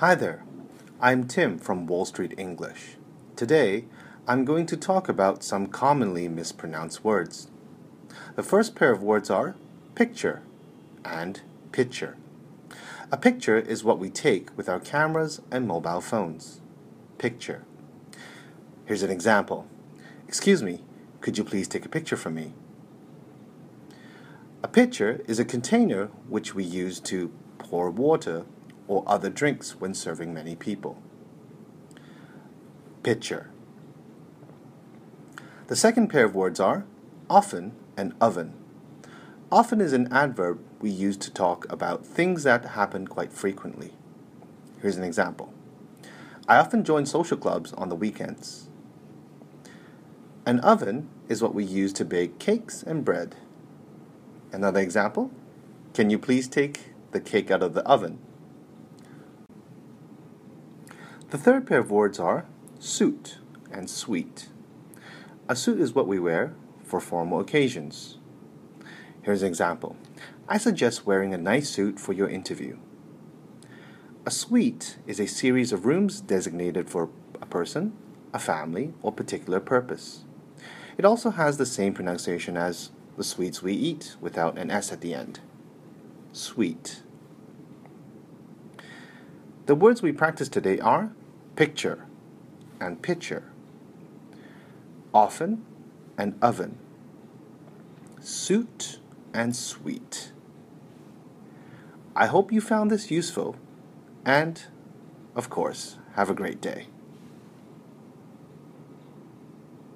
Hi there, I'm Tim from Wall Street English. Today, I'm going to talk about some commonly mispronounced words. The first pair of words are picture and pitcher. A picture is what we take with our cameras and mobile phones. Picture. Here's an example. Excuse me, could you please take a picture for me? A pitcher is a container which we use to pour water or other drinks when serving many people. Pitcher. The second pair of words are often and oven. Often is an adverb we use to talk about things that happen quite frequently. Here's an example I often join social clubs on the weekends. An oven is what we use to bake cakes and bread. Another example Can you please take the cake out of the oven? The third pair of words are suit and sweet. A suit is what we wear for formal occasions. Here's an example I suggest wearing a nice suit for your interview. A suite is a series of rooms designated for a person, a family, or particular purpose. It also has the same pronunciation as the sweets we eat without an S at the end. Sweet. The words we practice today are picture and pitcher, often and oven, suit and sweet. I hope you found this useful and, of course, have a great day.